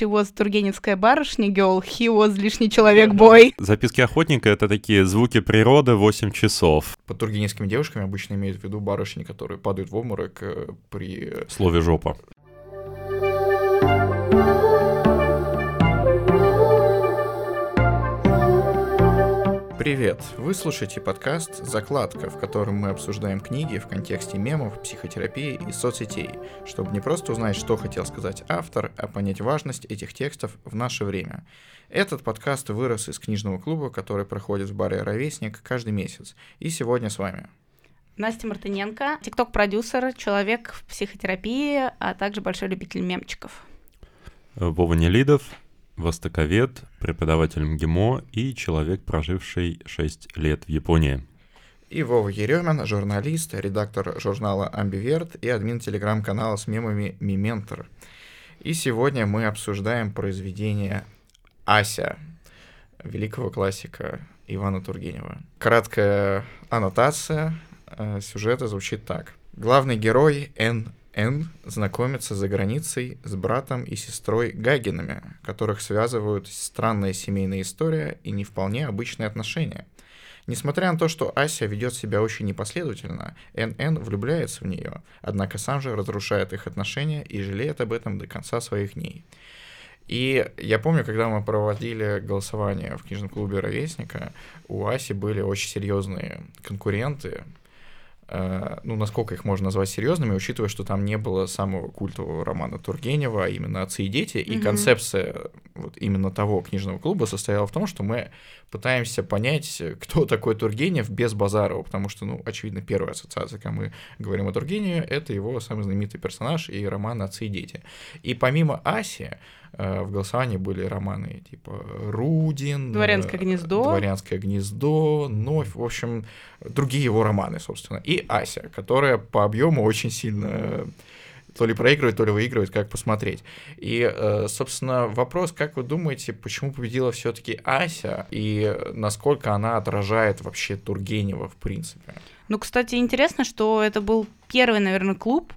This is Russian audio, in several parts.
she was тургеневская барышня girl, he was лишний человек бой. Записки охотника — это такие звуки природы 8 часов. Под тургеневскими девушками обычно имеют в виду барышни, которые падают в обморок э, при... Слове «жопа». Привет! Вы слушаете подкаст «Закладка», в котором мы обсуждаем книги в контексте мемов, психотерапии и соцсетей, чтобы не просто узнать, что хотел сказать автор, а понять важность этих текстов в наше время. Этот подкаст вырос из книжного клуба, который проходит в баре «Ровесник» каждый месяц. И сегодня с вами Настя Мартыненко, тикток-продюсер, человек в психотерапии, а также большой любитель мемчиков. Вова Нелидов, востоковед, преподаватель МГИМО и человек, проживший 6 лет в Японии. И Вова Еремин, журналист, редактор журнала «Амбиверт» и админ телеграм-канала с мемами «Миментор». И сегодня мы обсуждаем произведение «Ася» великого классика Ивана Тургенева. Краткая аннотация э, сюжета звучит так. Главный герой Н. Н знакомится за границей с братом и сестрой Гагинами, которых связывают странная семейная история и не вполне обычные отношения. Несмотря на то, что Ася ведет себя очень непоследовательно, НН влюбляется в нее, однако сам же разрушает их отношения и жалеет об этом до конца своих дней. И я помню, когда мы проводили голосование в книжном клубе «Ровесника», у Аси были очень серьезные конкуренты, ну, насколько их можно назвать серьезными, учитывая, что там не было самого культового романа Тургенева, а именно «Отцы и дети», и mm-hmm. концепция вот именно того книжного клуба состояла в том, что мы пытаемся понять, кто такой Тургенев без Базарова, потому что, ну, очевидно, первая ассоциация, когда мы говорим о Тургеневе, это его самый знаменитый персонаж и роман «Отцы и дети». И помимо Аси, Э, в голосовании были романы типа Рудин, Дворянское э, гнездо, Дворянское гнездо, Новь, в общем, другие его романы, собственно, и Ася, которая по объему очень сильно э, то ли проигрывает, то ли выигрывает, как посмотреть. И, собственно, вопрос, как вы думаете, почему победила все-таки Ася и насколько она отражает вообще Тургенева в принципе? Ну, кстати, интересно, что это был первый, наверное, клуб,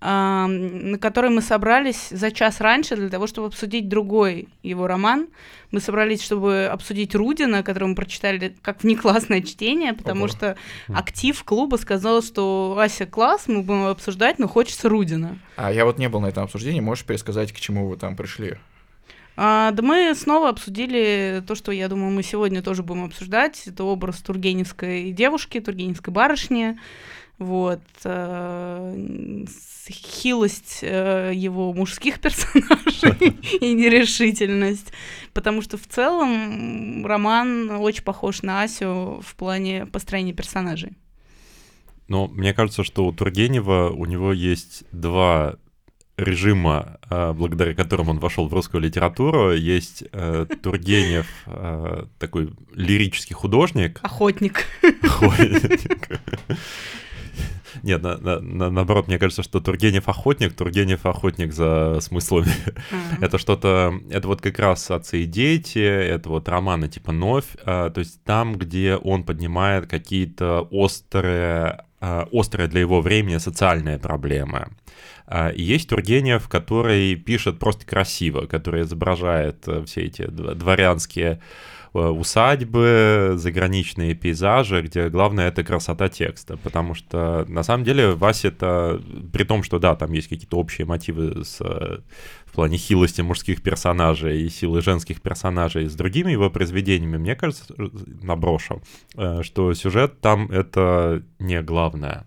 на который мы собрались за час раньше для того, чтобы обсудить другой его роман. Мы собрались, чтобы обсудить Рудина, который мы прочитали как внеклассное чтение, потому Ого. что актив клуба сказал, что Ася класс, мы будем обсуждать, но хочется Рудина. А я вот не был на этом обсуждении, можешь пересказать, к чему вы там пришли? А, да мы снова обсудили то, что, я думаю, мы сегодня тоже будем обсуждать. Это образ тургеневской девушки, тургеневской барышни, вот, э, хилость э, его мужских персонажей и нерешительность, потому что в целом роман очень похож на Асю в плане построения персонажей. Но мне кажется, что у Тургенева у него есть два режима, э, благодаря которым он вошел в русскую литературу, есть э, Тургенев, э, такой лирический художник. Охотник. Охотник. Нет, на, на, на, наоборот, мне кажется, что Тургенев охотник, Тургенев охотник за смыслами. Это что-то, это вот как раз отцы и дети, это вот романы типа Новь, а, то есть там, где он поднимает какие-то острые, а, острые для его времени социальные проблемы. А, и есть Тургенев, который пишет просто красиво, который изображает э, все эти дворянские усадьбы, заграничные пейзажи, где главное это красота текста, потому что на самом деле Вася это, при том, что да, там есть какие-то общие мотивы с, в плане хилости мужских персонажей и силы женских персонажей с другими его произведениями, мне кажется, наброшу, э, что сюжет там это не главное.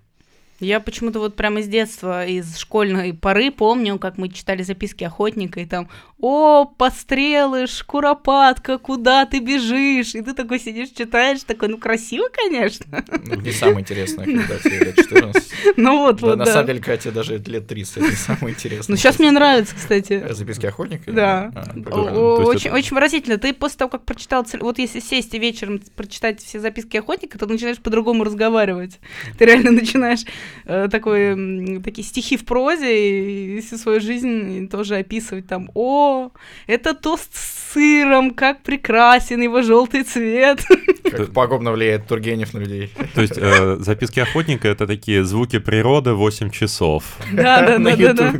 Я почему-то вот прямо из детства, из школьной поры помню, как мы читали записки охотника, и там «О, пострелы, шкуропатка, куда ты бежишь?» И ты такой сидишь, читаешь, такой, ну, красиво, конечно. Ну, не самое интересное, когда тебе лет 14. Ну вот, вот, На самом деле, Катя, даже лет 30, это самое интересное. Ну, сейчас мне нравится, кстати. Записки охотника? Да. А, очень, выразительно. Ты после того, как прочитал, вот если сесть и вечером прочитать все записки охотника, то начинаешь по-другому разговаривать. Ты реально начинаешь такой, такие стихи в прозе и всю свою жизнь тоже описывать там, о, это тост с сыром, как прекрасен его желтый цвет. Как пагубно влияет Тургенев на людей. То есть э, записки охотника — это такие звуки природы 8 часов. Да, да, да, да.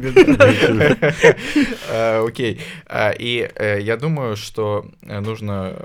Э, окей. А, и э, я думаю, что нужно,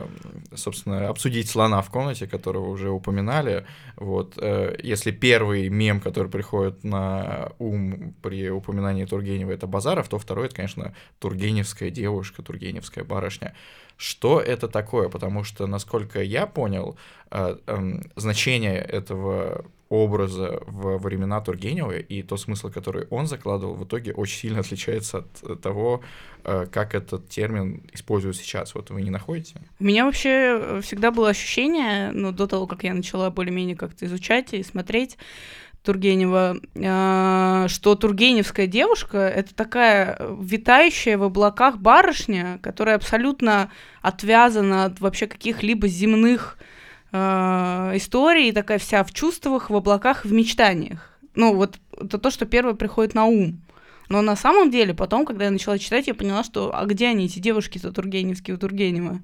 собственно, обсудить слона в комнате, которого уже упоминали. Вот, если первый мем, который приходит на ум при упоминании Тургенева, это Базаров, то второй, это, конечно, Тургеневская девушка, Тургеневская барышня. Что это такое? Потому что, насколько я понял, э, э, значение этого образа в времена Тургенева и тот смысл, который он закладывал, в итоге очень сильно отличается от того, э, как этот термин используют сейчас. Вот вы не находите? У меня вообще всегда было ощущение, ну, до того, как я начала более-менее как-то изучать и смотреть, Тургенева, что тургеневская девушка — это такая витающая в облаках барышня, которая абсолютно отвязана от вообще каких-либо земных а, историй, такая вся в чувствах, в облаках, в мечтаниях. Ну, вот это то, что первое приходит на ум. Но на самом деле, потом, когда я начала читать, я поняла, что а где они, эти девушки-то тургеневские у Тургенева?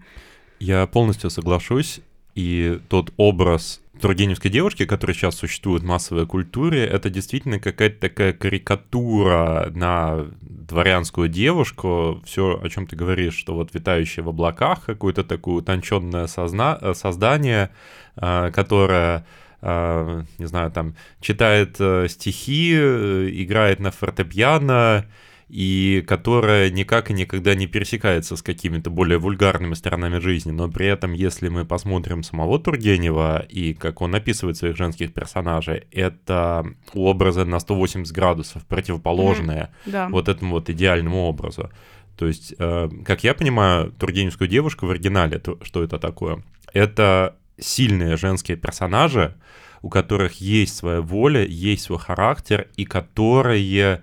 Я полностью соглашусь. И тот образ тургеневской девушки, который сейчас существует в массовой культуре, это действительно какая-то такая карикатура на дворянскую девушку. Все, о чем ты говоришь, что вот витающее в облаках, какое-то такое утонченное созна... Э, создание, э, которое э, не знаю, там, читает стихи, играет на фортепиано, и которая никак и никогда не пересекается с какими-то более вульгарными сторонами жизни, но при этом, если мы посмотрим самого Тургенева и как он описывает своих женских персонажей, это образы на 180 градусов противоположные mm-hmm. да. вот этому вот идеальному образу. То есть, э, как я понимаю, тургеневскую девушку в оригинале, то, что это такое? Это сильные женские персонажи, у которых есть своя воля, есть свой характер, и которые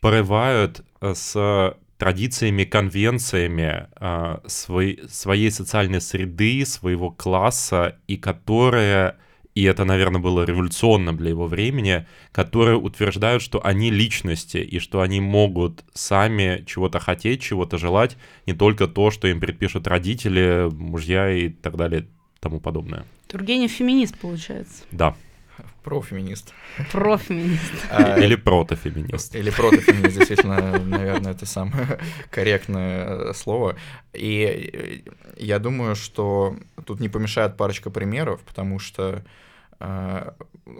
порывают с традициями, конвенциями э, своей, своей социальной среды, своего класса, и которые, и это, наверное, было революционным для его времени, которые утверждают, что они личности, и что они могут сами чего-то хотеть, чего-то желать, не только то, что им предпишут родители, мужья и так далее, тому подобное. Тургенев феминист, получается. Да. Профеминист. Профеминист. А, или протофеминист. Или протофеминист, действительно, наверное, это самое корректное слово. И я думаю, что тут не помешает парочка примеров, потому что а,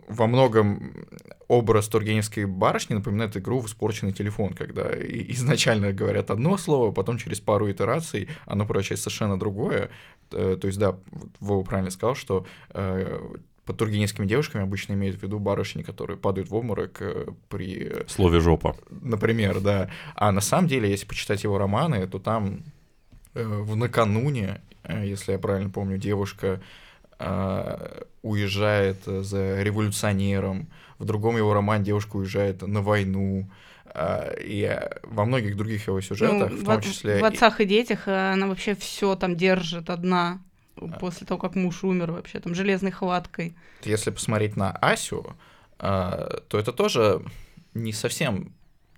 во многом образ Тургеневской барышни напоминает игру в испорченный телефон, когда изначально говорят одно слово, потом через пару итераций оно превращается совершенно другое. Э, то есть, да, Вова правильно сказал, что э, под тургеневскими девушками обычно имеют в виду барышни, которые падают в обморок э, при... Слове «жопа». Например, да. А на самом деле, если почитать его романы, то там э, в «Накануне», э, если я правильно помню, девушка уезжает за революционером, в другом его романе девушка уезжает на войну, и во многих других его сюжетах, ну, в том числе... В «Отцах и детях» она вообще все там держит одна после того, как муж умер вообще, там, железной хваткой. Если посмотреть на Асю, а, то это тоже не совсем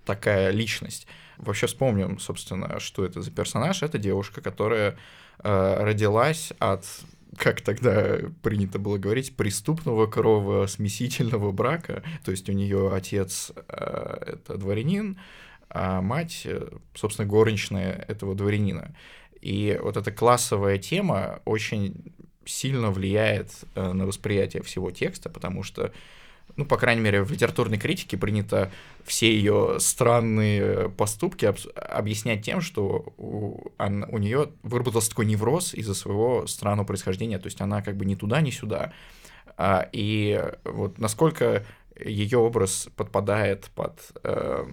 такая личность. Вообще вспомним, собственно, что это за персонаж. Это девушка, которая а, родилась от как тогда принято было говорить, преступного кровосмесительного брака. То есть у нее отец э, это дворянин, а мать, собственно, горничная этого дворянина. И вот эта классовая тема очень сильно влияет э, на восприятие всего текста, потому что, ну, по крайней мере, в литературной критике принято все ее странные поступки об объяснять тем, что у, он, у нее выработался такой невроз из-за своего странного происхождения, то есть она как бы ни туда, ни сюда. А, и вот насколько ее образ подпадает под э,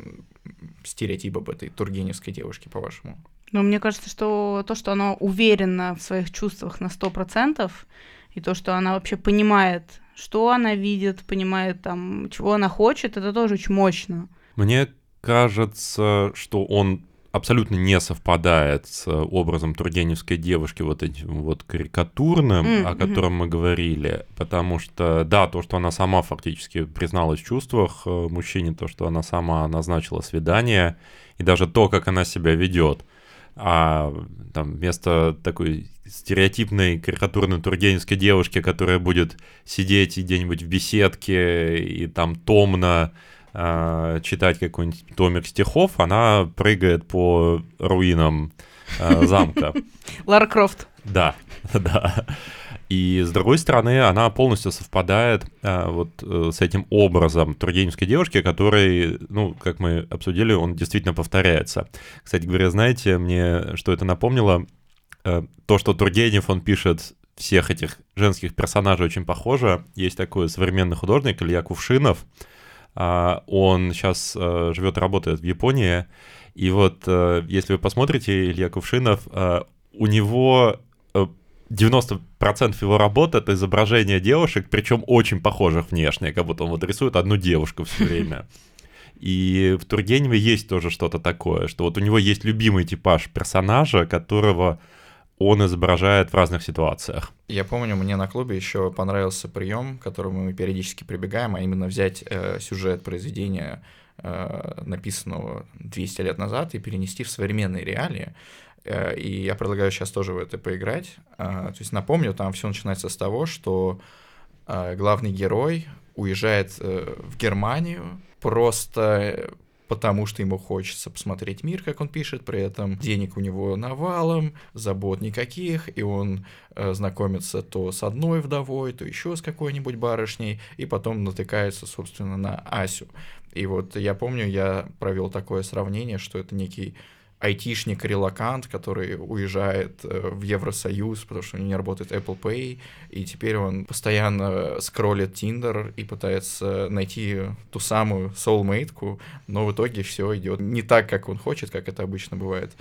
стереотип об этой тургеневской девушке, по-вашему? Но мне кажется, что то, что она уверена в своих чувствах на сто процентов, и то, что она вообще понимает, что она видит, понимает там, чего она хочет, это тоже очень мощно. Мне кажется, что он абсолютно не совпадает с образом тургеневской девушки вот этим вот карикатурным, mm-hmm. о котором мы говорили, потому что, да, то, что она сама фактически призналась в чувствах э, мужчине, то, что она сама назначила свидание, и даже то, как она себя ведет, а там вместо такой стереотипной карикатурной тургеневской девушки, которая будет сидеть где-нибудь в беседке и там томно э, читать какой-нибудь томик стихов, она прыгает по руинам э, замка. Лара Крофт. Да, да. И с другой стороны, она полностью совпадает а, вот э, с этим образом тургеневской девушки, который, ну, как мы обсудили, он действительно повторяется. Кстати говоря, знаете, мне что это напомнило? А, то, что Тургенев, он пишет всех этих женских персонажей очень похоже. Есть такой современный художник Илья Кувшинов, а, он сейчас живет работает в Японии. И вот, если вы посмотрите, Илья Кувшинов, у него 90% его работы это изображение девушек, причем очень похожих внешне, как будто он вот рисует одну девушку все время. И в Тургеневе есть тоже что-то такое, что вот у него есть любимый типаж персонажа, которого он изображает в разных ситуациях. Я помню, мне на клубе еще понравился прием, к которому мы периодически прибегаем, а именно взять э, сюжет произведения, э, написанного 200 лет назад, и перенести в современные реалии. Э, и я предлагаю сейчас тоже в это поиграть. Э, то есть напомню, там все начинается с того, что э, главный герой уезжает э, в Германию просто потому что ему хочется посмотреть мир, как он пишет, при этом денег у него навалом, забот никаких, и он э, знакомится то с одной вдовой, то еще с какой-нибудь барышней, и потом натыкается, собственно, на Асю. И вот я помню, я провел такое сравнение, что это некий айтишник-релакант, который уезжает э, в Евросоюз, потому что у него не работает Apple Pay, и теперь он постоянно скроллит Tinder и пытается найти ту самую soulmate но в итоге все идет не так, как он хочет, как это обычно бывает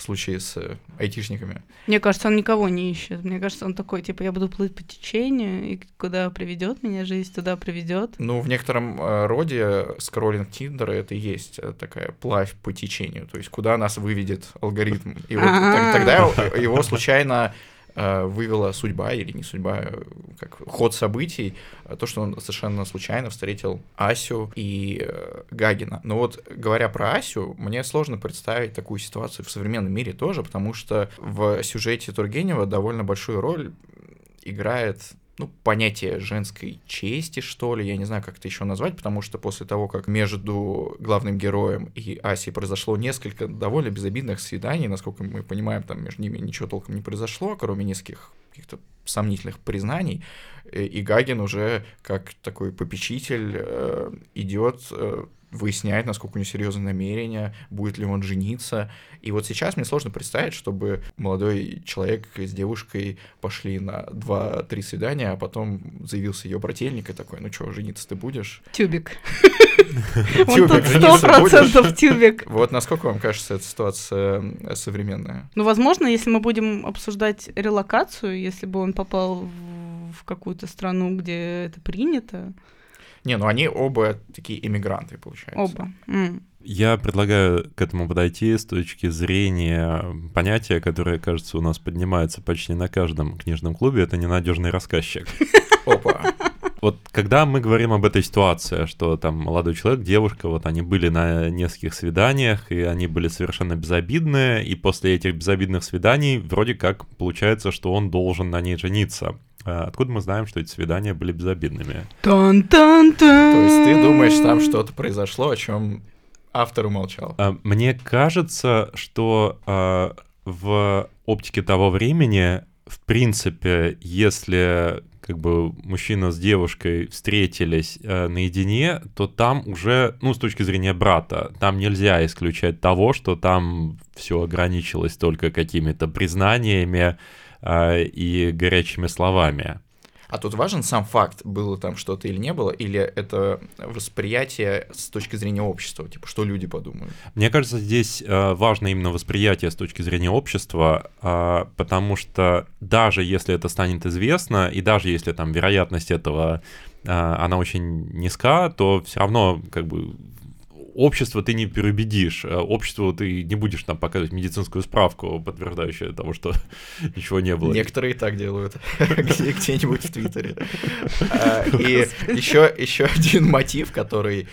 в случае с э, айтишниками. Мне кажется, он никого не ищет. Мне кажется, он такой, типа, я буду плыть по течению, и куда приведет меня жизнь, туда приведет. Ну, в некотором э, роде скроллинг Тиндера это и есть э, такая плавь по течению, то есть куда нас выведет алгоритм. И вот тогда его случайно вывела судьба или не судьба, э, как ход событий, э, то, что он совершенно случайно встретил Асю и Гагина. Но вот говоря про Асю, мне сложно представить такую ситуацию в современном мире тоже, потому что в сюжете Тургенева довольно большую роль играет ну, понятие женской чести, что ли, я не знаю, как это еще назвать, потому что после того, как между главным героем и Асей произошло несколько довольно безобидных свиданий, насколько мы понимаем, там между ними ничего толком не произошло, кроме нескольких каких-то сомнительных признаний, и Гагин уже как такой попечитель э, идет э, выясняет, насколько у него серьезные намерения, будет ли он жениться. И вот сейчас мне сложно представить, чтобы молодой человек с девушкой пошли на два-три свидания, а потом заявился ее брательник и такой, ну что, жениться ты будешь? Тюбик. Он тут сто процентов тюбик. Вот насколько вам кажется эта ситуация э, современная? Ну, возможно, если мы будем обсуждать релокацию, если бы он попал в какую-то страну, где это принято, не, ну они оба такие иммигранты, получается. Оба. Mm. Я предлагаю к этому подойти с точки зрения понятия, которое, кажется, у нас поднимается почти на каждом книжном клубе, это ненадежный рассказчик. Опа. Вот когда мы говорим об этой ситуации, что там молодой человек, девушка, вот они были на нескольких свиданиях, и они были совершенно безобидные, и после этих безобидных свиданий вроде как получается, что он должен на ней жениться. А откуда мы знаем, что эти свидания были безобидными? Тан-тан-тан. То есть ты думаешь, там что-то произошло, о чем автор умолчал? А, мне кажется, что а, в оптике того времени, в принципе, если как бы мужчина с девушкой встретились э, наедине, то там уже, ну, с точки зрения брата, там нельзя исключать того, что там все ограничилось только какими-то признаниями, и горячими словами. А тут важен сам факт, было там что-то или не было, или это восприятие с точки зрения общества, типа, что люди подумают? Мне кажется, здесь э, важно именно восприятие с точки зрения общества, э, потому что даже если это станет известно, и даже если там вероятность этого, э, она очень низка, то все равно как бы общество ты не переубедишь. А обществу ты не будешь там показывать медицинскую справку, подтверждающую того, что ничего не было. Некоторые так делают где-нибудь в Твиттере. А, и еще, еще один мотив, который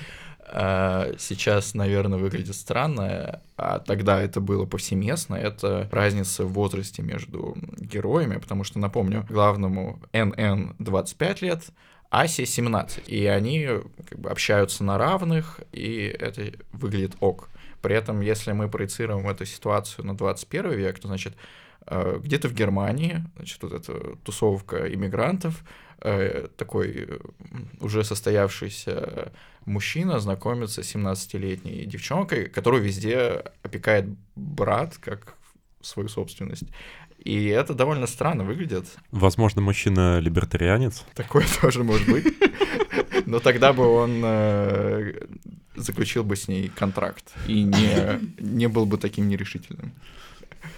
а, сейчас, наверное, выглядит странно, а тогда это было повсеместно, это разница в возрасте между героями, потому что, напомню, главному НН 25 лет, Асе 17, и они как бы общаются на равных, и это выглядит ок. При этом, если мы проецируем эту ситуацию на 21 век, то, значит, э, где-то в Германии, значит, вот эта тусовка иммигрантов, э, такой уже состоявшийся мужчина знакомится с 17-летней девчонкой, которую везде опекает брат, как свою собственность. И это довольно странно выглядит. Возможно, мужчина либертарианец. Такое тоже может быть. Но тогда бы он э, заключил бы с ней контракт и не, не был бы таким нерешительным.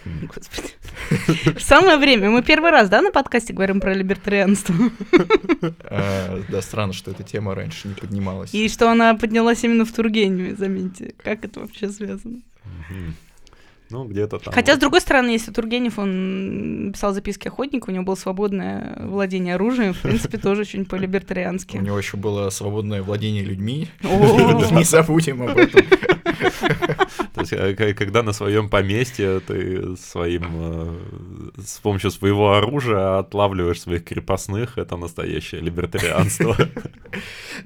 Господи. Самое время. Мы первый раз, да, на подкасте говорим про либертарианство? А, да, странно, что эта тема раньше не поднималась. И что она поднялась именно в Тургеневе, заметьте. Как это вообще связано? Ну, где-то там. Хотя, вот. с другой стороны, если Тургенев, он писал записки охотника, у него было свободное владение оружием, в принципе, тоже очень по-либертариански. У него еще было свободное владение людьми. Не забудем об этом. То есть, э, когда на своем поместье ты своим, э, с помощью своего оружия отлавливаешь своих крепостных, это настоящее либертарианство.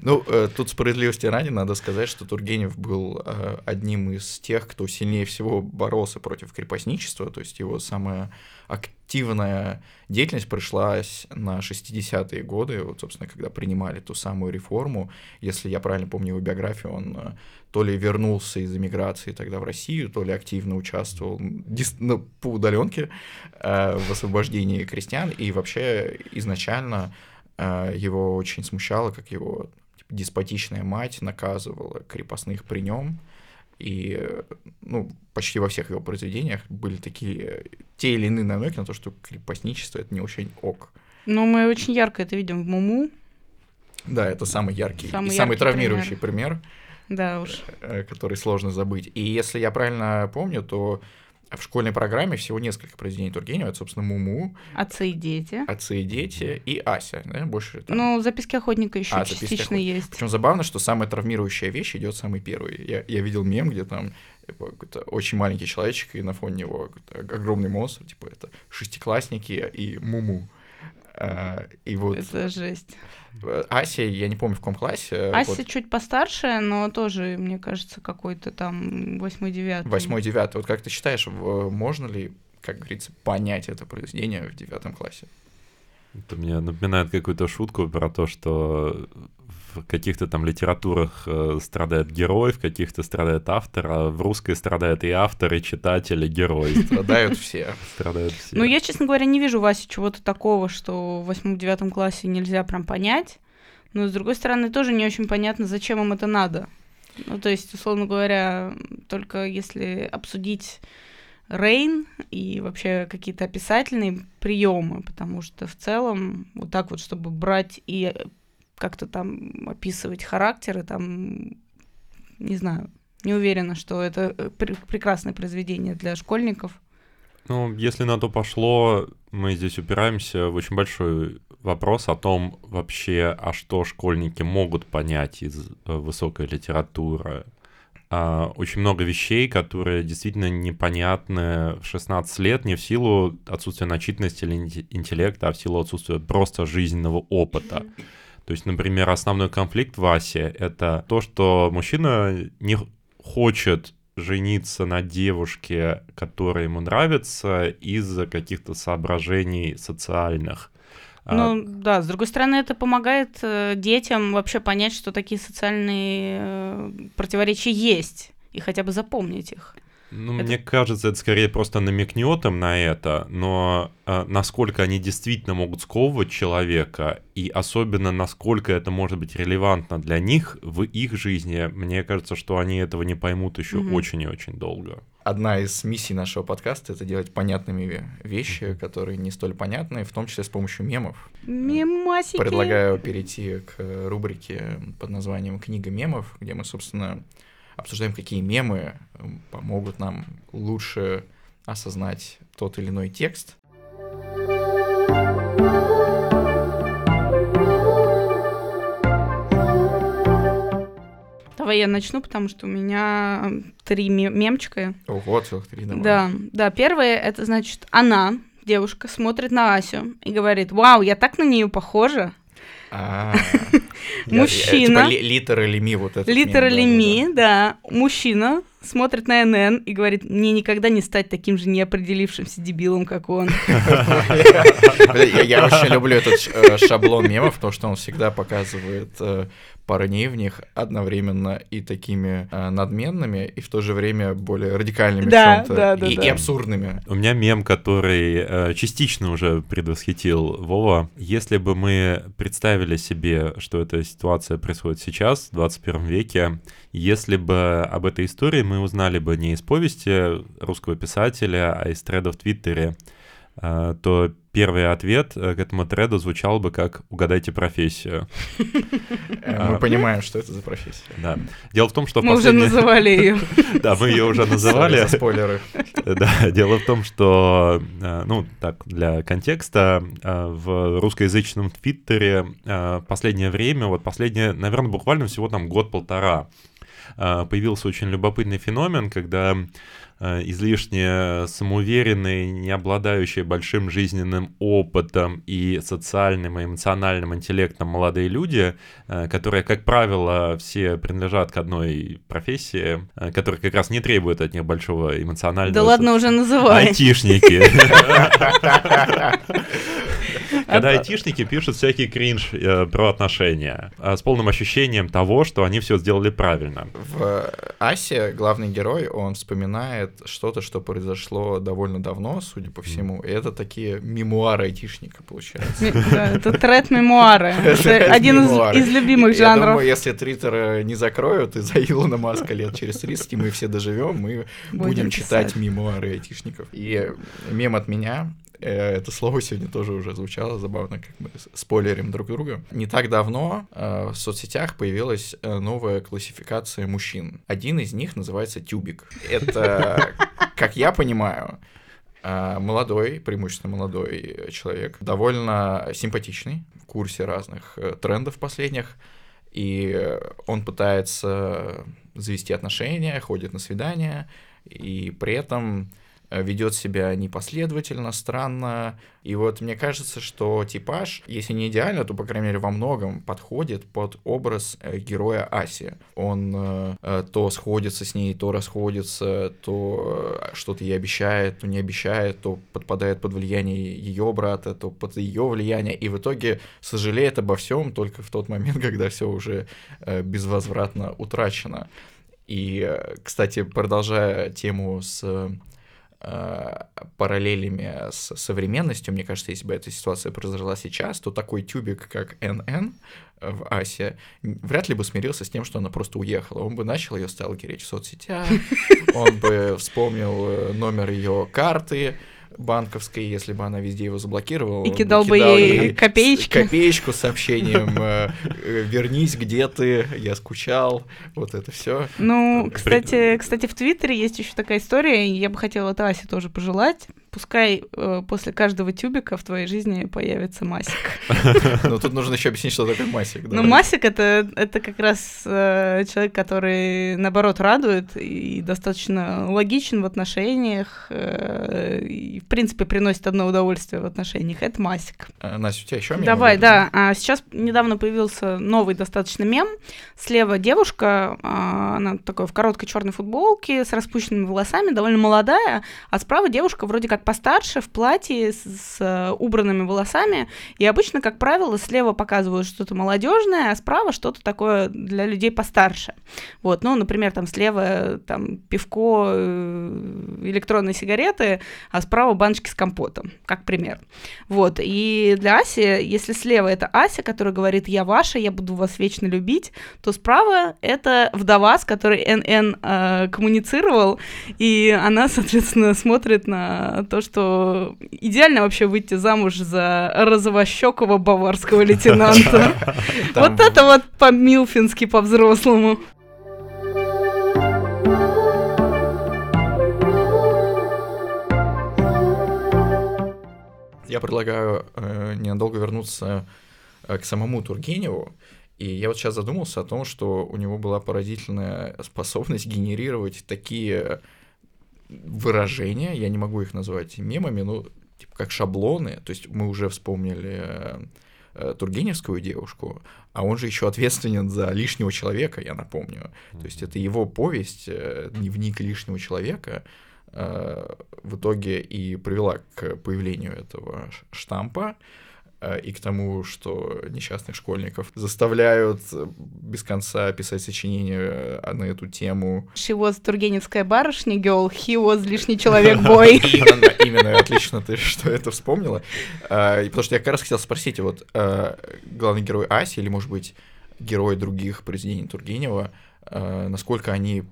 Ну, э, тут справедливости ради надо сказать, что Тургенев был одним из тех, кто сильнее всего боролся против крепостничества, то есть его самая активная деятельность пришлась на 60-е годы, вот, собственно, когда принимали ту самую реформу. Если я правильно помню его биографию, он то ли вернулся из эмиграции тогда в Россию, то ли активно участвовал ну, по удаленке э, в освобождении крестьян, и вообще изначально э, его очень смущало, как его типа, деспотичная мать наказывала крепостных при нем, и ну, почти во всех его произведениях были такие те или иные намеки на то, что крепостничество это не очень ок. Ну, мы очень ярко это видим в Муму. Да, это самый яркий самый, и самый травмирующий пример. пример да уж. Э, который сложно забыть. И если я правильно помню, то в школьной программе всего несколько произведений Тургенева. Это, собственно, Муму. Отцы и дети. Отцы и дети. И Ася, да, больше там. Ну, записки охотника еще а, частично есть. Причем забавно, что самая травмирующая вещь идет самый первый. Я, я видел мем, где там типа, какой-то очень маленький человечек, и на фоне него огромный монстр, типа это шестиклассники и Муму. А, и вот... Это жесть. Ася, я не помню, в каком классе. Ася вот... чуть постарше, но тоже, мне кажется, какой-то там восьмой-девятый. Восьмой-девятый. Вот как ты считаешь, можно ли, как говорится, понять это произведение в девятом классе? Это мне напоминает какую-то шутку про то, что в каких-то там литературах э, страдает герой, в каких-то страдает автор, а в русской страдает и автор, и читатель, и герой. Страдают все. Страдают все. Ну, я, честно говоря, не вижу, Васе, чего-то такого, что в восьмом-девятом классе нельзя прям понять. Но, с другой стороны, тоже не очень понятно, зачем им это надо. Ну, то есть, условно говоря, только если обсудить Рейн и вообще какие-то описательные приемы, потому что в целом вот так вот, чтобы брать и как-то там описывать характеры, там, не знаю, не уверена, что это э, пр- прекрасное произведение для школьников. Ну, если на то пошло, мы здесь упираемся в очень большой вопрос о том вообще, а что школьники могут понять из э, высокой литературы. А, очень много вещей, которые действительно непонятны в 16 лет, не в силу отсутствия начитанности или интеллекта, а в силу отсутствия просто жизненного опыта. Mm-hmm. То есть, например, основной конфликт в Асе — это то, что мужчина не хочет жениться на девушке, которая ему нравится, из-за каких-то соображений социальных. А ну а... да, с другой стороны, это помогает э, детям вообще понять, что такие социальные э, противоречия есть, и хотя бы запомнить их. Ну, это... мне кажется, это скорее просто намекнет им на это, но э, насколько они действительно могут сковывать человека, и особенно насколько это может быть релевантно для них в их жизни, мне кажется, что они этого не поймут еще mm-hmm. очень и очень долго. Одна из миссий нашего подкаста это делать понятными вещи, которые не столь понятны, в том числе с помощью мемов. Мемасики. Предлагаю перейти к рубрике под названием Книга мемов, где мы, собственно, обсуждаем, какие мемы помогут нам лучше осознать тот или иной текст. Давай я начну, потому что у меня три мемчика. Ого, целых три, давай. Да, да, первое, это значит, она, девушка, смотрит на Асю и говорит, вау, я так на нее похожа. А, Мужчина. Литер ми вот это. Литер ми, да. Мужчина смотрит на НН и говорит, мне никогда не стать таким же неопределившимся дебилом, как он. Я очень люблю этот э, шаблон мемов, потому что он всегда показывает э, парней в них одновременно и такими э, надменными, и в то же время более радикальными да, в чем-то, да, да, и, да. и абсурдными. У меня мем, который э, частично уже предвосхитил Вова. Если бы мы представили себе, что эта ситуация происходит сейчас, в 21 веке, если бы об этой истории мы узнали бы не из повести русского писателя, а из треда в Твиттере, э, то первый ответ э, к этому треду звучал бы как «Угадайте профессию». Э, мы понимаем, что это за профессия. Да. Дело в том, что... Мы уже называли ее. Да, мы ее уже называли. спойлеры. Да, дело в том, что, ну, так, для контекста, в русскоязычном Твиттере последнее время, вот последнее, наверное, буквально всего там год-полтора, появился очень любопытный феномен, когда излишне самоуверенные, не обладающие большим жизненным опытом и социальным и эмоциональным интеллектом молодые люди, которые, как правило, все принадлежат к одной профессии, которая как раз не требует от них большого эмоционального... Да ладно, уже называй. Айтишники. Когда айтишники пишут всякий кринж э, про отношения э, с полным ощущением того, что они все сделали правильно. В Асе главный герой, он вспоминает что-то, что произошло довольно давно, судя по всему, и это такие мемуары айтишника, получается. Да, это тред-мемуары. Это один из любимых Я жанров. думаю, если Твиттер не закроют, и за Илона Маска лет через 30 мы все доживем, мы будем читать мемуары айтишников. И мем от меня это слово сегодня тоже уже звучало забавно, как мы спойлерим друг друга. Не так давно э, в соцсетях появилась э, новая классификация мужчин. Один из них называется тюбик. Это, как я понимаю, э, молодой, преимущественно молодой человек, довольно симпатичный, в курсе разных э, трендов последних, и он пытается завести отношения, ходит на свидания, и при этом Э, ведет себя непоследовательно, странно. И вот мне кажется, что типаж, если не идеально, то, по крайней мере, во многом подходит под образ э, героя Аси. Он э, то сходится с ней, то расходится, то что-то ей обещает, то не обещает, то подпадает под влияние ее брата, то под ее влияние, и в итоге сожалеет обо всем только в тот момент, когда все уже безвозвратно утрачено. И, кстати, продолжая тему с Э, параллелями с современностью, мне кажется, если бы эта ситуация произошла сейчас, то такой тюбик, как НН в Асе, вряд ли бы смирился с тем, что она просто уехала. Он бы начал ее сталкерить в соцсетях, он бы вспомнил э, номер ее карты, банковской, если бы она везде его заблокировала. И кидал бы ей копеечки. Копеечку с сообщением э, «Вернись, где ты? Я скучал». Вот это все. Ну, кстати, кстати, в Твиттере есть еще такая история, и я бы хотела это Асе тоже пожелать. Пускай э, после каждого тюбика в твоей жизни появится масик. Ну, тут нужно еще объяснить, что такое масик. Ну, масик это, это как раз э, человек, который, наоборот, радует и достаточно логичен в отношениях, и в принципе, приносит одно удовольствие в отношениях, это Масик. А, Настя, у тебя еще мем? Давай, да. А, сейчас недавно появился новый достаточно мем. Слева девушка, а, она такой в короткой черной футболке, с распущенными волосами, довольно молодая, а справа девушка вроде как постарше, в платье, с, с э, убранными волосами. И обычно, как правило, слева показывают что-то молодежное, а справа что-то такое для людей постарше. Вот, ну, например, там слева там пивко, э, электронные сигареты, а справа баночки с компотом, как пример. Вот, и для Аси, если слева это Ася, которая говорит «я ваша, я буду вас вечно любить», то справа это вдова, с которой НН э, коммуницировал, и она, соответственно, смотрит на то, что идеально вообще выйти замуж за розовощекого баварского лейтенанта. Вот это вот по-милфински, по-взрослому. Я предлагаю э, ненадолго вернуться э, к самому Тургеневу. И я вот сейчас задумался о том, что у него была поразительная способность генерировать такие выражения, я не могу их назвать мемами, но типа как шаблоны. То есть мы уже вспомнили э, э, Тургеневскую девушку, а он же еще ответственен за лишнего человека, я напомню. То есть это его повесть, э, дневник лишнего человека, в итоге и привела к появлению этого штампа. Э, и к тому, что несчастных школьников заставляют э, без конца писать сочинения э, на эту тему. She was Тургеневская барышня, girl, he was лишний человек, бой. Именно, именно, отлично ты что это вспомнила. Потому что я как раз хотел спросить, вот главный герой Аси, или, может быть, герой других произведений Тургенева, насколько они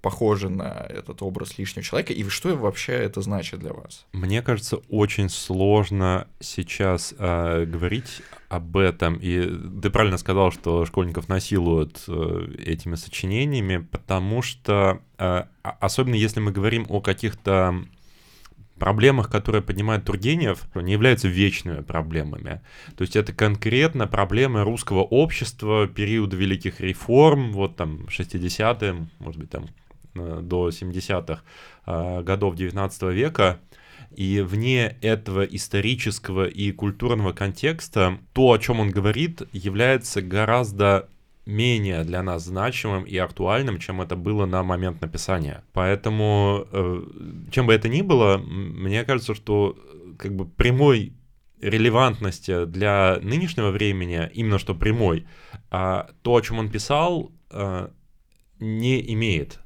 похожи на этот образ лишнего человека, и что вообще это значит для вас? Мне кажется, очень сложно сейчас э, говорить об этом, и ты правильно сказал, что школьников насилуют э, этими сочинениями, потому что, э, особенно если мы говорим о каких-то проблемах, которые поднимает Тургенев, не являются вечными проблемами. То есть это конкретно проблемы русского общества периода великих реформ, вот там 60-е, может быть там э, до 70-х э, годов 19 века, и вне этого исторического и культурного контекста то, о чем он говорит, является гораздо менее для нас значимым и актуальным, чем это было на момент написания. Поэтому, э, чем бы это ни было, мне кажется, что э, как бы прямой релевантности для нынешнего времени, именно что прямой, а то, о чем он писал, э, не имеет.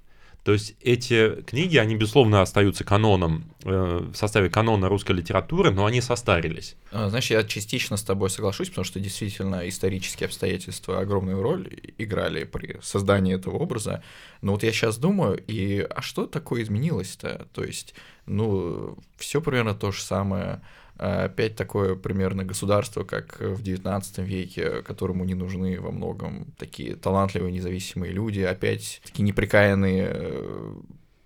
То есть эти книги, они, безусловно, остаются каноном, э, в составе канона русской литературы, но они состарились. А, знаешь, я частично с тобой соглашусь, потому что действительно исторические обстоятельства огромную роль играли при создании этого образа. Но вот я сейчас думаю, и а что такое изменилось-то? То есть, ну, все примерно то же самое опять такое примерно государство, как в XIX веке, которому не нужны во многом такие талантливые независимые люди, опять такие неприкаянные э,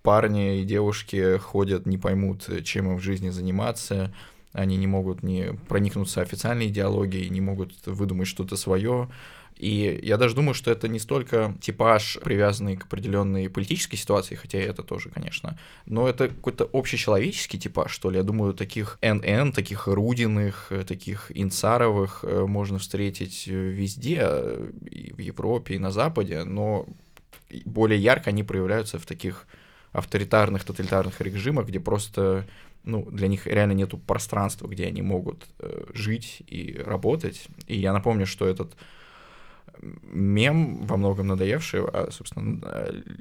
парни и девушки ходят, не поймут, чем им в жизни заниматься, они не могут не проникнуться официальной идеологией, не могут выдумать что-то свое, и я даже думаю, что это не столько типаж, привязанный к определенной политической ситуации, хотя это тоже, конечно, но это какой-то общечеловеческий типаж, что ли. Я думаю, таких НН, таких Рудиных, таких Инцаровых э, можно встретить везде, э, и в Европе, и на Западе, но более ярко они проявляются в таких авторитарных, тоталитарных режимах, где просто ну, для них реально нету пространства, где они могут э, жить и работать. И я напомню, что этот мем, во многом надоевший, а, собственно,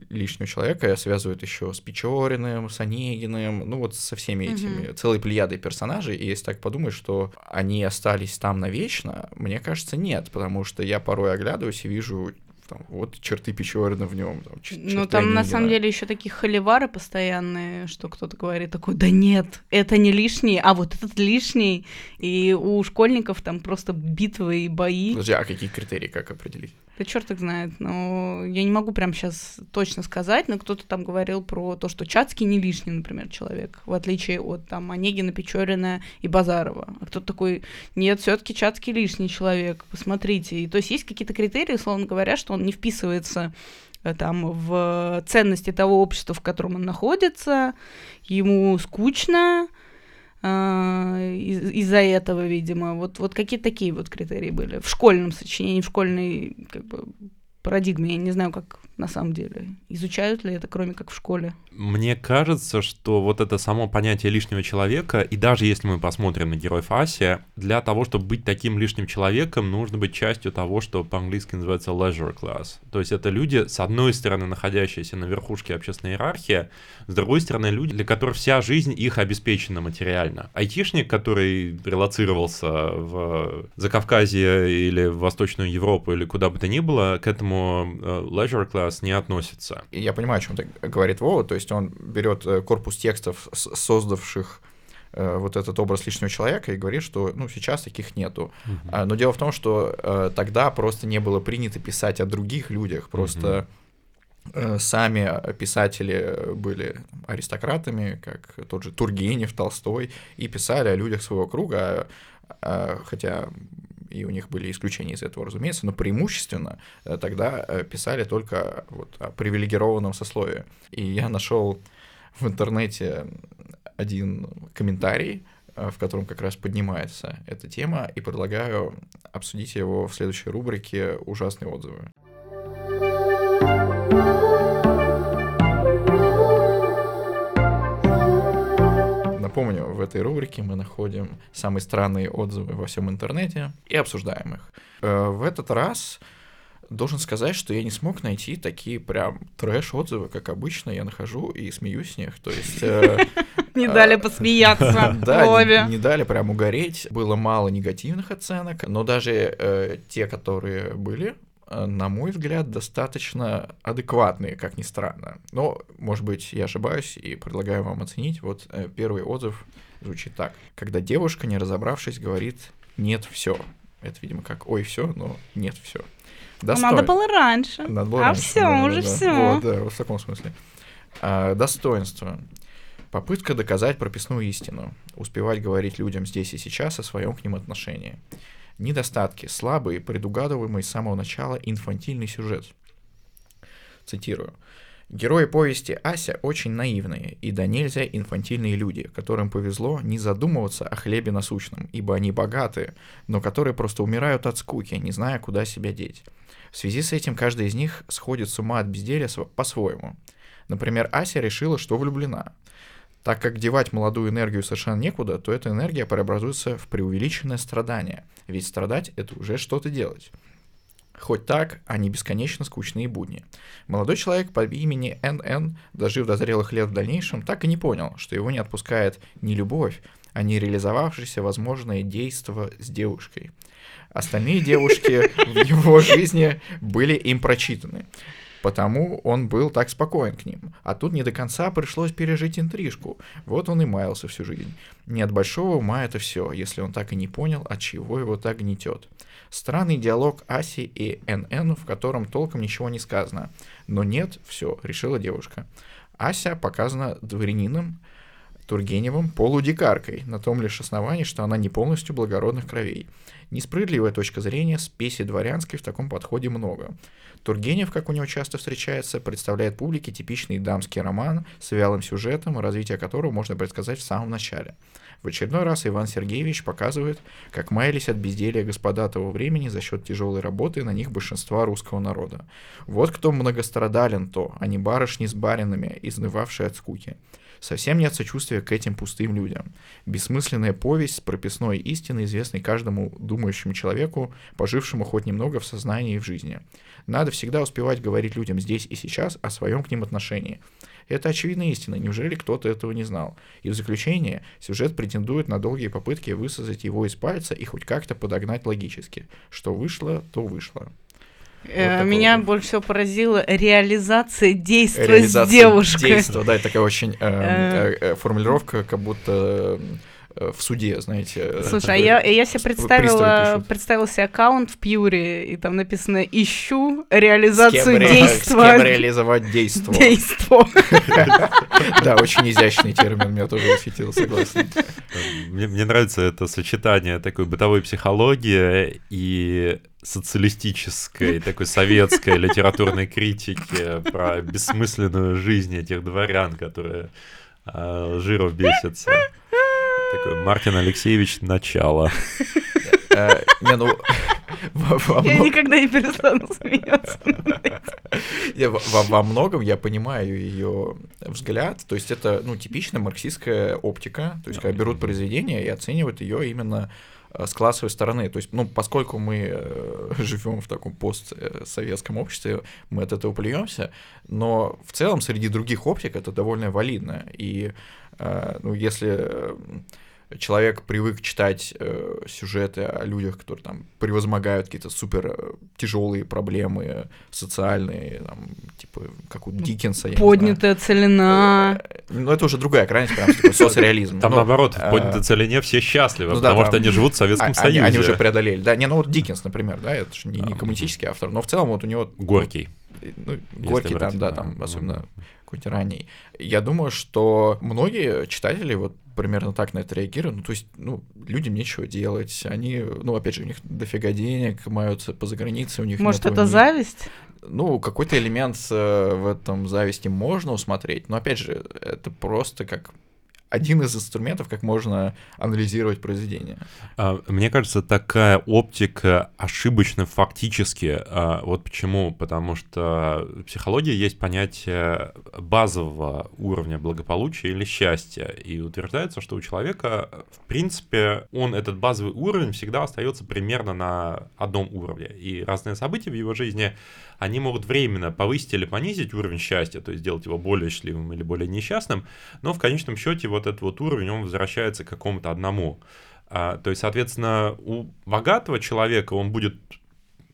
лишнего человека связывают еще с Печориным, с Онегиным, ну вот со всеми этими, mm-hmm. целой плеядой персонажей, и если так подумать, что они остались там навечно, мне кажется, нет, потому что я порой оглядываюсь и вижу там, вот черты Печорина в нем. Там, ну, там на самом деле еще такие холивары постоянные, что кто-то говорит такой, да нет, это не лишний, а вот этот лишний. И у школьников там просто битвы и бои. Подожди, а какие критерии, как определить? Да черт их знает. Но я не могу прям сейчас точно сказать, но кто-то там говорил про то, что Чацкий не лишний, например, человек, в отличие от там Онегина, Печорина и Базарова. А кто-то такой, нет, все таки Чацкий лишний человек, посмотрите. И то есть есть какие-то критерии, словно говоря, что он не вписывается э, там в ценности того общества, в котором он находится, ему скучно, из- из-за этого, видимо. Вот, вот какие такие вот критерии были в школьном сочинении, в школьной как бы, парадигме. Я не знаю, как на самом деле. Изучают ли это, кроме как в школе? Мне кажется, что вот это само понятие лишнего человека, и даже если мы посмотрим на героев Аси, для того, чтобы быть таким лишним человеком, нужно быть частью того, что по-английски называется leisure class. То есть это люди, с одной стороны, находящиеся на верхушке общественной иерархии, с другой стороны, люди, для которых вся жизнь их обеспечена материально. Айтишник, который релацировался в Закавказье или в Восточную Европу или куда бы то ни было, к этому э, leisure class не относится. Я понимаю, о чем говорит Вова, то есть он берет э, корпус текстов, создавших э, вот этот образ лишнего человека и говорит, что ну сейчас таких нету. Uh-huh. Но дело в том, что э, тогда просто не было принято писать о других людях, просто uh-huh Э, сами писатели были аристократами, как тот же Тургенев, Толстой, и писали о людях своего круга, а, хотя и у них были исключения из этого, разумеется, но преимущественно э, тогда э, писали только вот о привилегированном сословии. И я нашел в интернете один комментарий, в котором как раз поднимается эта тема, и предлагаю обсудить его в следующей рубрике «Ужасные отзывы». Напомню, в этой рубрике мы находим самые странные отзывы во всем интернете и обсуждаем их. Э, в этот раз должен сказать, что я не смог найти такие прям трэш-отзывы, как обычно я нахожу и смеюсь с них. То есть... Э, не дали э, посмеяться. Да, не дали прям угореть. Было мало негативных оценок, но даже те, которые были, на мой взгляд, достаточно адекватные, как ни странно. Но, может быть, я ошибаюсь и предлагаю вам оценить. Вот э, первый отзыв звучит так. Когда девушка, не разобравшись, говорит «нет, все». Это, видимо, как «ой, все», но «нет, все». Достой... Надо было раньше. Надо было а раньше. все, да, уже да, все. Вот, да, вот в таком смысле. А, достоинство. Попытка доказать прописную истину. Успевать говорить людям здесь и сейчас о своем к ним отношении. Недостатки. Слабый, предугадываемый с самого начала инфантильный сюжет. Цитирую. Герои повести Ася очень наивные и до нельзя инфантильные люди, которым повезло не задумываться о хлебе насущном, ибо они богаты, но которые просто умирают от скуки, не зная, куда себя деть. В связи с этим каждый из них сходит с ума от безделия по-своему. Например, Ася решила, что влюблена. Так как девать молодую энергию совершенно некуда, то эта энергия преобразуется в преувеличенное страдание. Ведь страдать — это уже что-то делать. Хоть так, они бесконечно скучные будни. Молодой человек по имени НН, дожив до зрелых лет в дальнейшем, так и не понял, что его не отпускает не любовь, а не реализовавшееся возможное действо с девушкой. Остальные девушки в его жизни были им прочитаны. Потому он был так спокоен к ним. А тут не до конца пришлось пережить интрижку. Вот он и маялся всю жизнь. Не от большого ума это все, если он так и не понял, от чего его так гнетет. Странный диалог Аси и НН, в котором толком ничего не сказано. Но нет, все, решила девушка. Ася показана дворянином, Тургеневым полудикаркой, на том лишь основании, что она не полностью благородных кровей. Несправедливая точка зрения, спеси дворянской в таком подходе много. Тургенев, как у него часто встречается, представляет публике типичный дамский роман с вялым сюжетом, развитие которого можно предсказать в самом начале. В очередной раз Иван Сергеевич показывает, как маялись от безделия господа того времени за счет тяжелой работы на них большинства русского народа. Вот кто многострадален то, а не барышни с баринами, изнывавшие от скуки. Совсем нет сочувствия к этим пустым людям. Бессмысленная повесть с прописной истиной, известной каждому думающему человеку, пожившему хоть немного в сознании и в жизни. Надо всегда успевать говорить людям здесь и сейчас о своем к ним отношении. Это очевидная истина, неужели кто-то этого не знал? И в заключение сюжет претендует на долгие попытки высказать его из пальца и хоть как-то подогнать логически. Что вышло, то вышло. Э, вот Меня вот. больше всего поразила реализация действия реализация с девушкой. Действа, да, это такая очень э, э, э, формулировка, как будто в суде, знаете. Слушай, а я, я себе представила, представил себе аккаунт в Пьюре, и там написано «Ищу реализацию действа». С кем реализовать действо. Действо. Да, очень изящный термин, меня тоже восхитил, согласен. Мне нравится это сочетание такой бытовой психологии и социалистической, такой советской литературной критики про бессмысленную жизнь этих дворян, которые э, жиров бесятся. Такой Мартин Алексеевич начало. Э, не, ну... Я никогда не перестану смеяться. Во многом я понимаю ее взгляд. То есть это, ну, типичная марксистская оптика. То есть когда берут произведение и оценивают ее именно с классовой стороны. То есть, ну, поскольку мы э, живем в таком постсоветском обществе, мы от этого плюемся, но в целом среди других оптик это довольно валидно. И Э, ну, если э, человек привык читать э, сюжеты о людях, которые там превозмогают какие-то супер э, тяжелые проблемы социальные, там, типа, как у Диккенса. Поднятая целина. Ну, это уже другая крайность, прям такой соцреализм. Там, наоборот, в поднятой целине все счастливы, ну потому что они живут в Советском а, Союзе. Они уже преодолели. Да, не, ну вот Диккенс, например, да, это же не коммунистический автор, но в целом вот у него... Горький. ну, Горький там, да, там, особенно какой-нибудь ранний. Я думаю, что многие читатели вот примерно так на это реагируют. Ну, то есть, ну, людям нечего делать. Они, ну, опять же, у них дофига денег, маются по загранице, у них Может, это ни... зависть? Ну, какой-то элемент э, в этом зависти можно усмотреть, но, опять же, это просто как один из инструментов, как можно анализировать произведение. А, мне кажется, такая оптика ошибочна фактически. А, вот почему? Потому что в психологии есть понятие базового уровня благополучия или счастья. И утверждается, что у человека, в принципе, он, этот базовый уровень, всегда остается примерно на одном уровне. И разные события в его жизни они могут временно повысить или понизить уровень счастья, то есть сделать его более счастливым или более несчастным, но в конечном счете вот этот вот уровень, он возвращается к какому-то одному. А, то есть, соответственно, у богатого человека он будет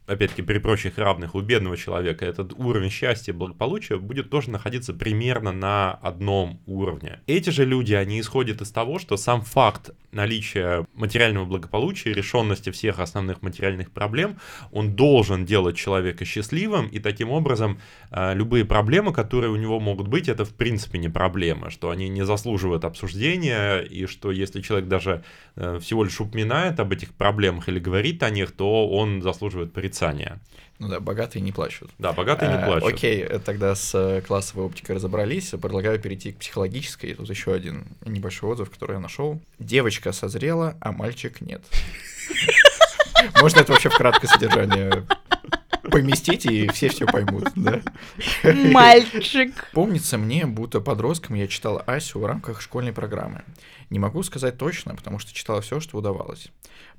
опять-таки, при прочих равных у бедного человека этот уровень счастья и благополучия будет тоже находиться примерно на одном уровне. Эти же люди, они исходят из того, что сам факт наличия материального благополучия, решенности всех основных материальных проблем, он должен делать человека счастливым, и таким образом э, любые проблемы, которые у него могут быть, это в принципе не проблема, что они не заслуживают обсуждения, и что если человек даже э, всего лишь упоминает об этих проблемах или говорит о них, то он заслуживает порицания порицания. Ну да, богатые не плачут. Да, богатые не а, плачут. Окей, тогда с э, классовой оптикой разобрались. Предлагаю перейти к психологической. И тут еще один небольшой отзыв, который я нашел. Девочка созрела, а мальчик нет. Можно это вообще в краткое содержание поместить, и все все поймут, да? Мальчик. Помнится мне, будто подростком я читал Асю в рамках школьной программы. Не могу сказать точно, потому что читала все, что удавалось.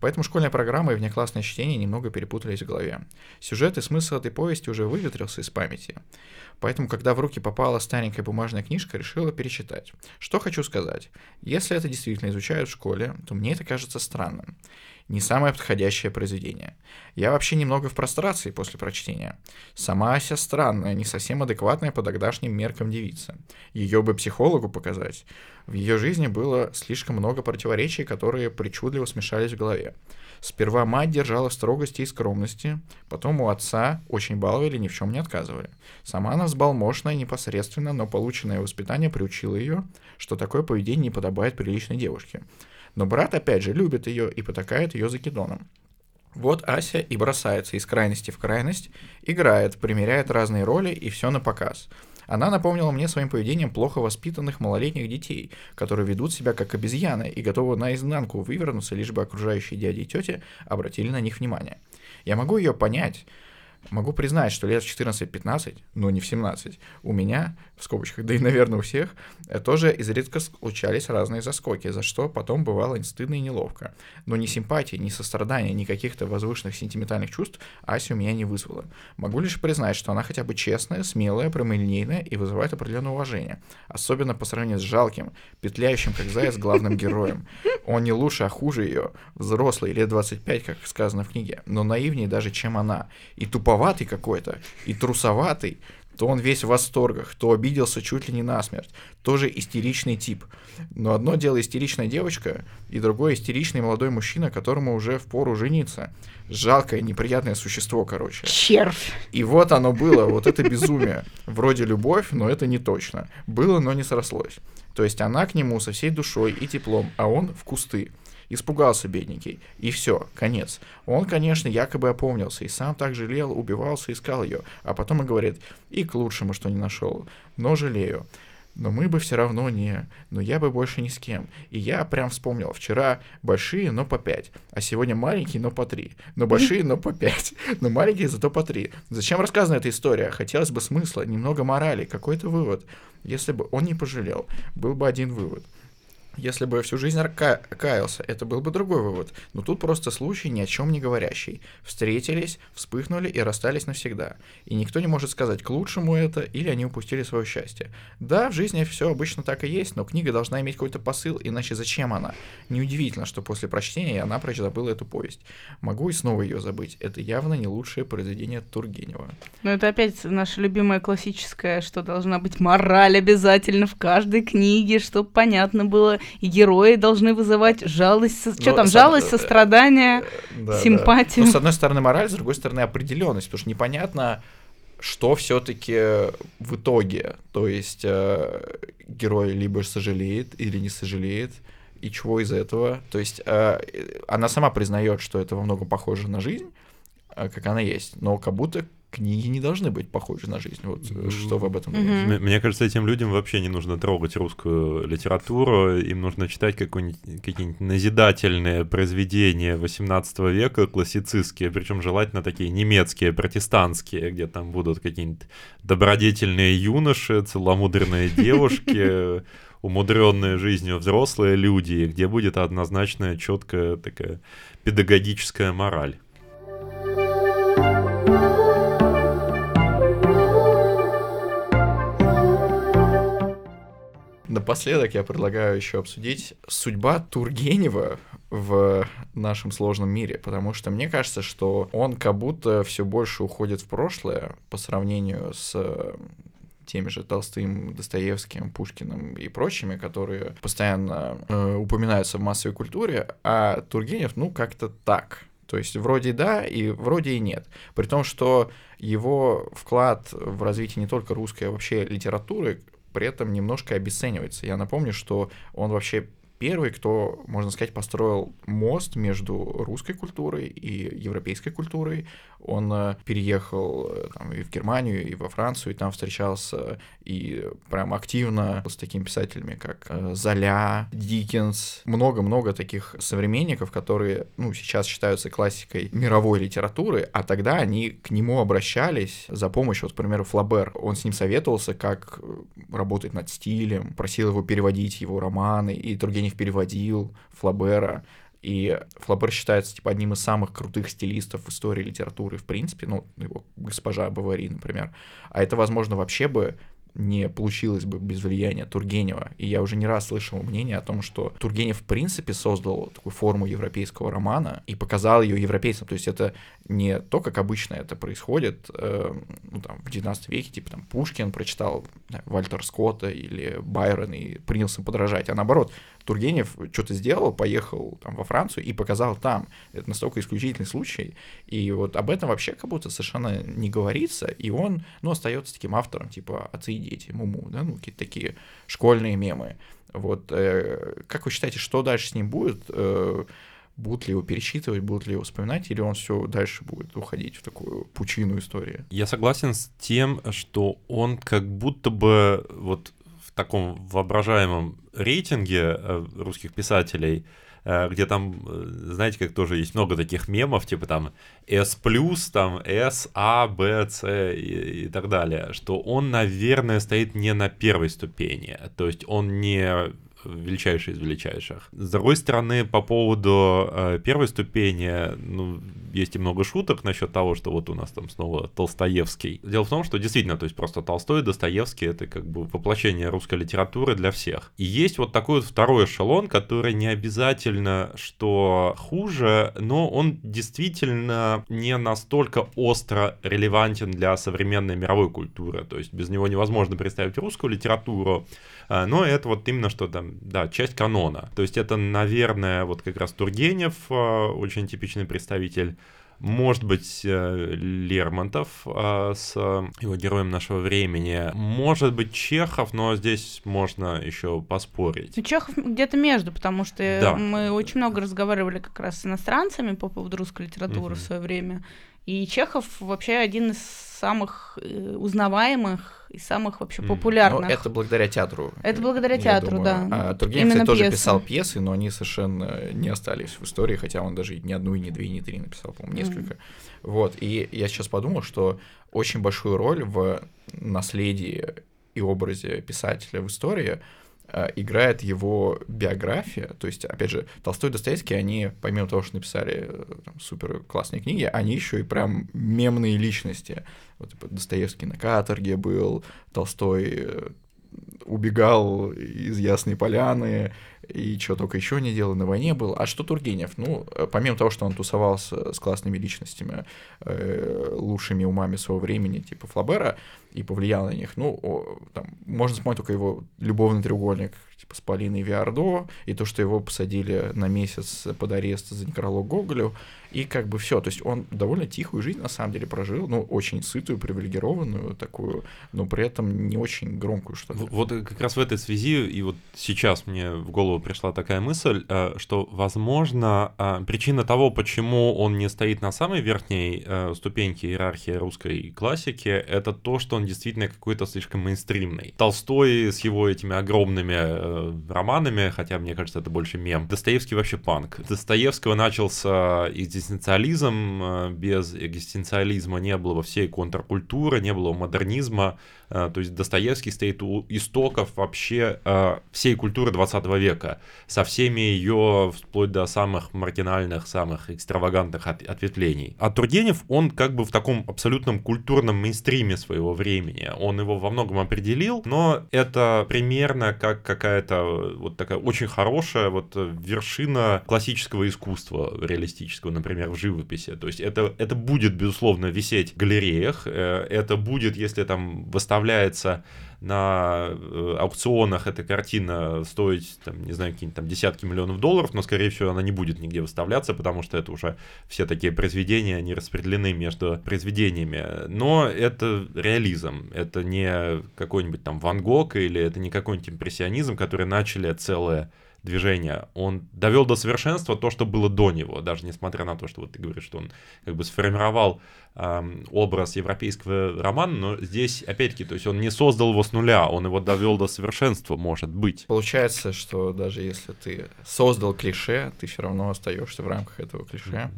Поэтому школьная программа и внеклассное чтение немного перепутались в голове. Сюжет и смысл этой повести уже выветрился из памяти. Поэтому, когда в руки попала старенькая бумажная книжка, решила перечитать. Что хочу сказать. Если это действительно изучают в школе, то мне это кажется странным не самое подходящее произведение. Я вообще немного в прострации после прочтения. Сама Ася странная, не совсем адекватная по тогдашним меркам девица. Ее бы психологу показать. В ее жизни было слишком много противоречий, которые причудливо смешались в голове. Сперва мать держала строгости и скромности, потом у отца очень баловали, ни в чем не отказывали. Сама она взбалмошная непосредственно, но полученное воспитание приучило ее, что такое поведение не подобает приличной девушке. Но брат, опять же, любит ее и потакает ее закидоном. Вот Ася и бросается из крайности в крайность, играет, примеряет разные роли и все на показ. Она напомнила мне своим поведением плохо воспитанных малолетних детей, которые ведут себя как обезьяны и готовы наизнанку вывернуться, лишь бы окружающие дяди и тети обратили на них внимание. Я могу ее понять, Могу признать, что лет в 14-15, но не в 17, у меня, в скобочках, да и, наверное, у всех, э, тоже изредка случались разные заскоки, за что потом бывало стыдно и неловко. Но ни симпатии, ни сострадания, ни каких-то возвышенных сентиментальных чувств Ася у меня не вызвала. Могу лишь признать, что она хотя бы честная, смелая, прямолинейная и вызывает определенное уважение. Особенно по сравнению с жалким, петляющим как заяц главным героем. Он не лучше, а хуже ее, взрослый, лет 25, как сказано в книге, но наивнее даже, чем она, и тупо туповатый какой-то и трусоватый, то он весь в восторгах, то обиделся чуть ли не насмерть. Тоже истеричный тип. Но одно дело истеричная девочка, и другое истеричный молодой мужчина, которому уже в пору жениться. Жалкое, неприятное существо, короче. Червь. И вот оно было, вот это безумие. Вроде любовь, но это не точно. Было, но не срослось. То есть она к нему со всей душой и теплом, а он в кусты. Испугался бедненький. И все, конец. Он, конечно, якобы опомнился и сам так жалел, убивался, искал ее. А потом и говорит, и к лучшему, что не нашел. Но жалею. Но мы бы все равно не, но я бы больше ни с кем. И я прям вспомнил, вчера большие, но по пять, а сегодня маленькие, но по три. Но большие, но по пять, но маленькие, зато по три. Зачем рассказана эта история? Хотелось бы смысла, немного морали, какой-то вывод. Если бы он не пожалел, был бы один вывод. Если бы всю жизнь каялся, это был бы другой вывод. Но тут просто случай ни о чем не говорящий. Встретились, вспыхнули и расстались навсегда. И никто не может сказать, к лучшему это или они упустили свое счастье. Да, в жизни все обычно так и есть, но книга должна иметь какой-то посыл, иначе зачем она? Неудивительно, что после прочтения я напрочь забыла эту повесть. Могу и снова ее забыть. Это явно не лучшее произведение Тургенева. Ну это опять наша любимая классическая, что должна быть мораль обязательно в каждой книге, чтобы понятно было, и герои должны вызывать жалость, со... что ну, там, жалость, сострадание, да, симпатию. Да. Ну, с одной стороны мораль, с другой стороны определенность, потому что непонятно, что все-таки в итоге? То есть э, герой либо сожалеет или не сожалеет, и чего из этого? То есть э, она сама признает, что это во многом похоже на жизнь, э, как она есть, но как будто книги не должны быть похожи на жизнь. Вот э, что вы об этом думаете? Мне кажется, этим людям вообще не нужно трогать русскую литературу, им нужно читать какие-нибудь назидательные произведения 18 века, классицистские, причем желательно такие немецкие, протестантские, где там будут какие-нибудь добродетельные юноши, целомудренные девушки, умудренные жизнью взрослые люди, где будет однозначная, четкая такая педагогическая мораль. Напоследок я предлагаю еще обсудить судьба Тургенева в нашем сложном мире, потому что мне кажется, что он как будто все больше уходит в прошлое по сравнению с теми же Толстым, Достоевским, Пушкиным и прочими, которые постоянно э, упоминаются в массовой культуре, а Тургенев, ну, как-то так. То есть вроде да и вроде и нет. При том, что его вклад в развитие не только русской, а вообще литературы при этом немножко обесценивается. Я напомню, что он вообще первый, кто, можно сказать, построил мост между русской культурой и европейской культурой. Он э, переехал э, там, и в Германию, и во Францию, и там встречался и прям активно с такими писателями, как э, Золя, Диккенс, много-много таких современников, которые, ну, сейчас считаются классикой мировой литературы, а тогда они к нему обращались за помощью, вот, к примеру, Флабер. Он с ним советовался, как работать над стилем, просил его переводить его романы, и Тургенев переводил Флабера. И Флабер считается типа одним из самых крутых стилистов в истории литературы, в принципе, ну, его госпожа Бавари, например. А это, возможно, вообще бы не получилось бы без влияния Тургенева. И я уже не раз слышал мнение о том, что Тургенев в принципе создал такую форму европейского романа и показал ее европейцам. То есть это не то, как обычно это происходит э, ну, там, в 19 веке, типа там Пушкин прочитал да, Вальтер Скотта или Байрон и принялся подражать, а наоборот, Тургенев что-то сделал, поехал там во Францию и показал там. Это настолько исключительный случай. И вот об этом вообще как будто совершенно не говорится. И он, ну, остается таким автором, типа «Отцы и дети», «Муму», да, ну, какие-то такие школьные мемы. Вот, э, как вы считаете, что дальше с ним будет? Э, будут ли его пересчитывать, будут ли его вспоминать, или он все дальше будет уходить в такую пучину истории? Я согласен с тем, что он как будто бы вот таком воображаемом рейтинге э, русских писателей, э, где там, э, знаете, как тоже есть много таких мемов, типа там S+, там S, A, B, C и, и так далее, что он, наверное, стоит не на первой ступени, то есть он не величайший из величайших. С другой стороны, по поводу э, первой ступени, ну, есть и много шуток насчет того, что вот у нас там снова Толстоевский. Дело в том, что действительно, то есть просто Толстой и Достоевский это как бы воплощение русской литературы для всех. И есть вот такой вот второй эшелон, который не обязательно, что хуже, но он действительно не настолько остро релевантен для современной мировой культуры. То есть без него невозможно представить русскую литературу, а, но это вот именно что там, да, часть канона. То есть это, наверное, вот как раз Тургенев, а, очень типичный представитель может быть, э, Лермонтов э, с его героем нашего времени, может быть, Чехов, но здесь можно еще поспорить. Ну, Чехов где-то между, потому что да. мы очень много разговаривали как раз с иностранцами по поводу русской литературы угу. в свое время. И Чехов вообще один из самых э, узнаваемых и самых вообще популярных. Ну, это благодаря театру. Это благодаря театру, думаю. да. А Тургенев, кстати, тоже писал пьесы, но они совершенно не остались в истории, хотя он даже ни одну, ни две, ни три написал, по-моему, несколько. Mm. Вот, и я сейчас подумал, что очень большую роль в наследии и образе писателя в истории — Э, играет его биография. То есть, опять же, Толстой и Достоевский, они, помимо того, что написали э, супер классные книги, они еще и прям мемные личности. Вот, типа, Достоевский на каторге был, Толстой э, убегал из Ясной Поляны, и что только еще не делал, на войне был. А что Тургенев? Ну, э, помимо того, что он тусовался с классными личностями, э, лучшими умами своего времени, типа Флабера, и повлиял на них, ну, о, там, можно вспомнить только его любовный треугольник, типа с Полиной Виардо, и то, что его посадили на месяц под арест за некролог Гоголю, и как бы все. То есть он довольно тихую жизнь на самом деле прожил, ну, очень сытую, привилегированную такую, но при этом не очень громкую что-то. Вот как раз в этой связи, и вот сейчас мне в голову пришла такая мысль, э, что, возможно, э, причина того, почему он не стоит на самой верхней э, ступеньке иерархии русской классики, это то, что он действительно какой-то слишком мейнстримный. Толстой с его этими огромными романами, хотя мне кажется, это больше мем. Достоевский вообще панк. Достоевского начался из экзистенциализм, э, без экзистенциализма не было всей контркультуры, не было модернизма, то есть Достоевский стоит у истоков вообще э, всей культуры 20 века, со всеми ее, вплоть до самых маргинальных, самых экстравагантных ответвлений. А Тургенев, он как бы в таком абсолютном культурном мейнстриме своего времени, он его во многом определил, но это примерно как какая-то вот такая очень хорошая вот вершина классического искусства реалистического, например, в живописи. То есть это, это будет, безусловно, висеть в галереях, э, это будет, если там выставляется на э, аукционах эта картина стоить, там, не знаю, какие-нибудь там десятки миллионов долларов, но, скорее всего, она не будет нигде выставляться, потому что это уже все такие произведения, они распределены между произведениями. Но это реализм, это не какой-нибудь там Ван Гог или это не какой-нибудь импрессионизм, которые начали целое движения. Он довел до совершенства то, что было до него, даже несмотря на то, что вот ты говоришь, что он как бы сформировал эм, образ европейского романа, но здесь, опять-таки, то есть он не создал его с нуля, он его довел до совершенства, может быть. Получается, что даже если ты создал клише, ты все равно остаешься в рамках этого клише.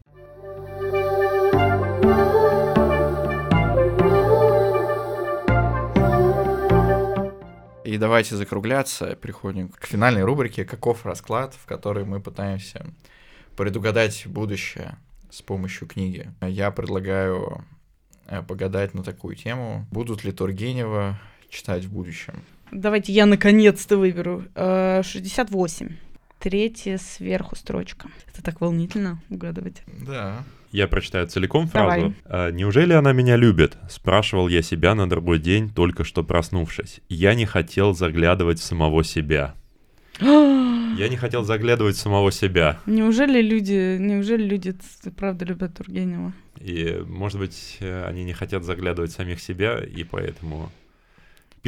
И давайте закругляться, переходим к финальной рубрике «Каков расклад?», в которой мы пытаемся предугадать будущее с помощью книги. Я предлагаю э, погадать на такую тему. Будут ли Тургенева читать в будущем? Давайте я наконец-то выберу. 68. Э, Третья сверху строчка. Это так волнительно угадывать. Да. Я прочитаю целиком фразу. Давай. «Неужели она меня любит?» — спрашивал я себя на другой день, только что проснувшись. Я не хотел заглядывать в самого себя. Я не хотел заглядывать в самого себя. Неужели люди, неужели люди правда любят Тургенева? И, может быть, они не хотят заглядывать в самих себя, и поэтому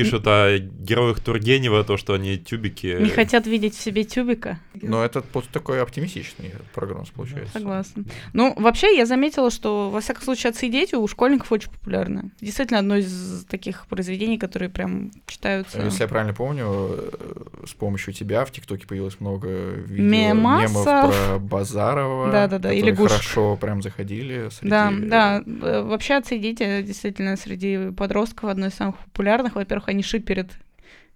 пишут о героях Тургенева, то, что они тюбики. Не хотят видеть в себе тюбика. Но это такой оптимистичный прогноз получается. Согласна. Ну, вообще, я заметила, что, во всяком случае, отцы и дети у школьников очень популярны. Действительно, одно из таких произведений, которые прям читаются. Если я правильно помню, э, с помощью тебя в ТикТоке появилось много видео, мемов про Базарова. Да-да-да, или Гуш. хорошо прям заходили. Среди... Да, да. Э, вообще, отцы и дети действительно среди подростков одно из самых популярных. Во-первых, они шиперят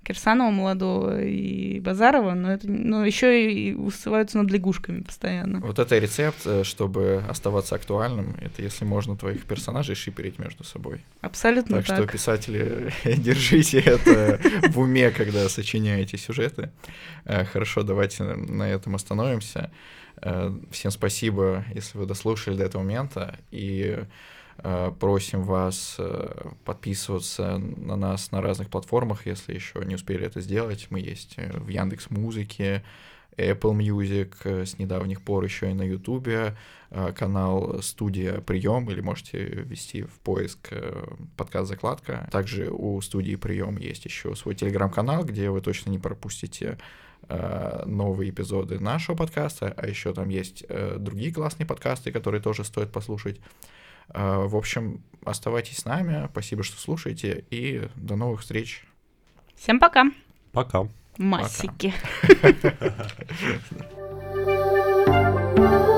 Кирсанова молодого и Базарова, но, это, но еще и усываются над лягушками постоянно. Вот это рецепт, э, чтобы оставаться актуальным, это если можно твоих персонажей шиперить между собой. Абсолютно так. Так что, писатели, держите это в уме, когда сочиняете сюжеты. Э, хорошо, давайте на этом остановимся. Э, всем спасибо, если вы дослушали до этого момента, и просим вас э, подписываться на нас на разных платформах, если еще не успели это сделать. Мы есть э, в Яндекс Музыке, Apple Music, с недавних пор еще и на YouTube, канал «Студия Прием», или можете ввести в поиск подкаст «Закладка». Также у «Студии Прием» есть еще свой телеграм-канал, где вы точно не пропустите новые эпизоды нашего подкаста, а еще там есть другие классные подкасты, которые тоже стоит послушать. А, в общем, оставайтесь с нами. Спасибо, что слушаете. И до новых встреч. Всем пока. Пока. Масики.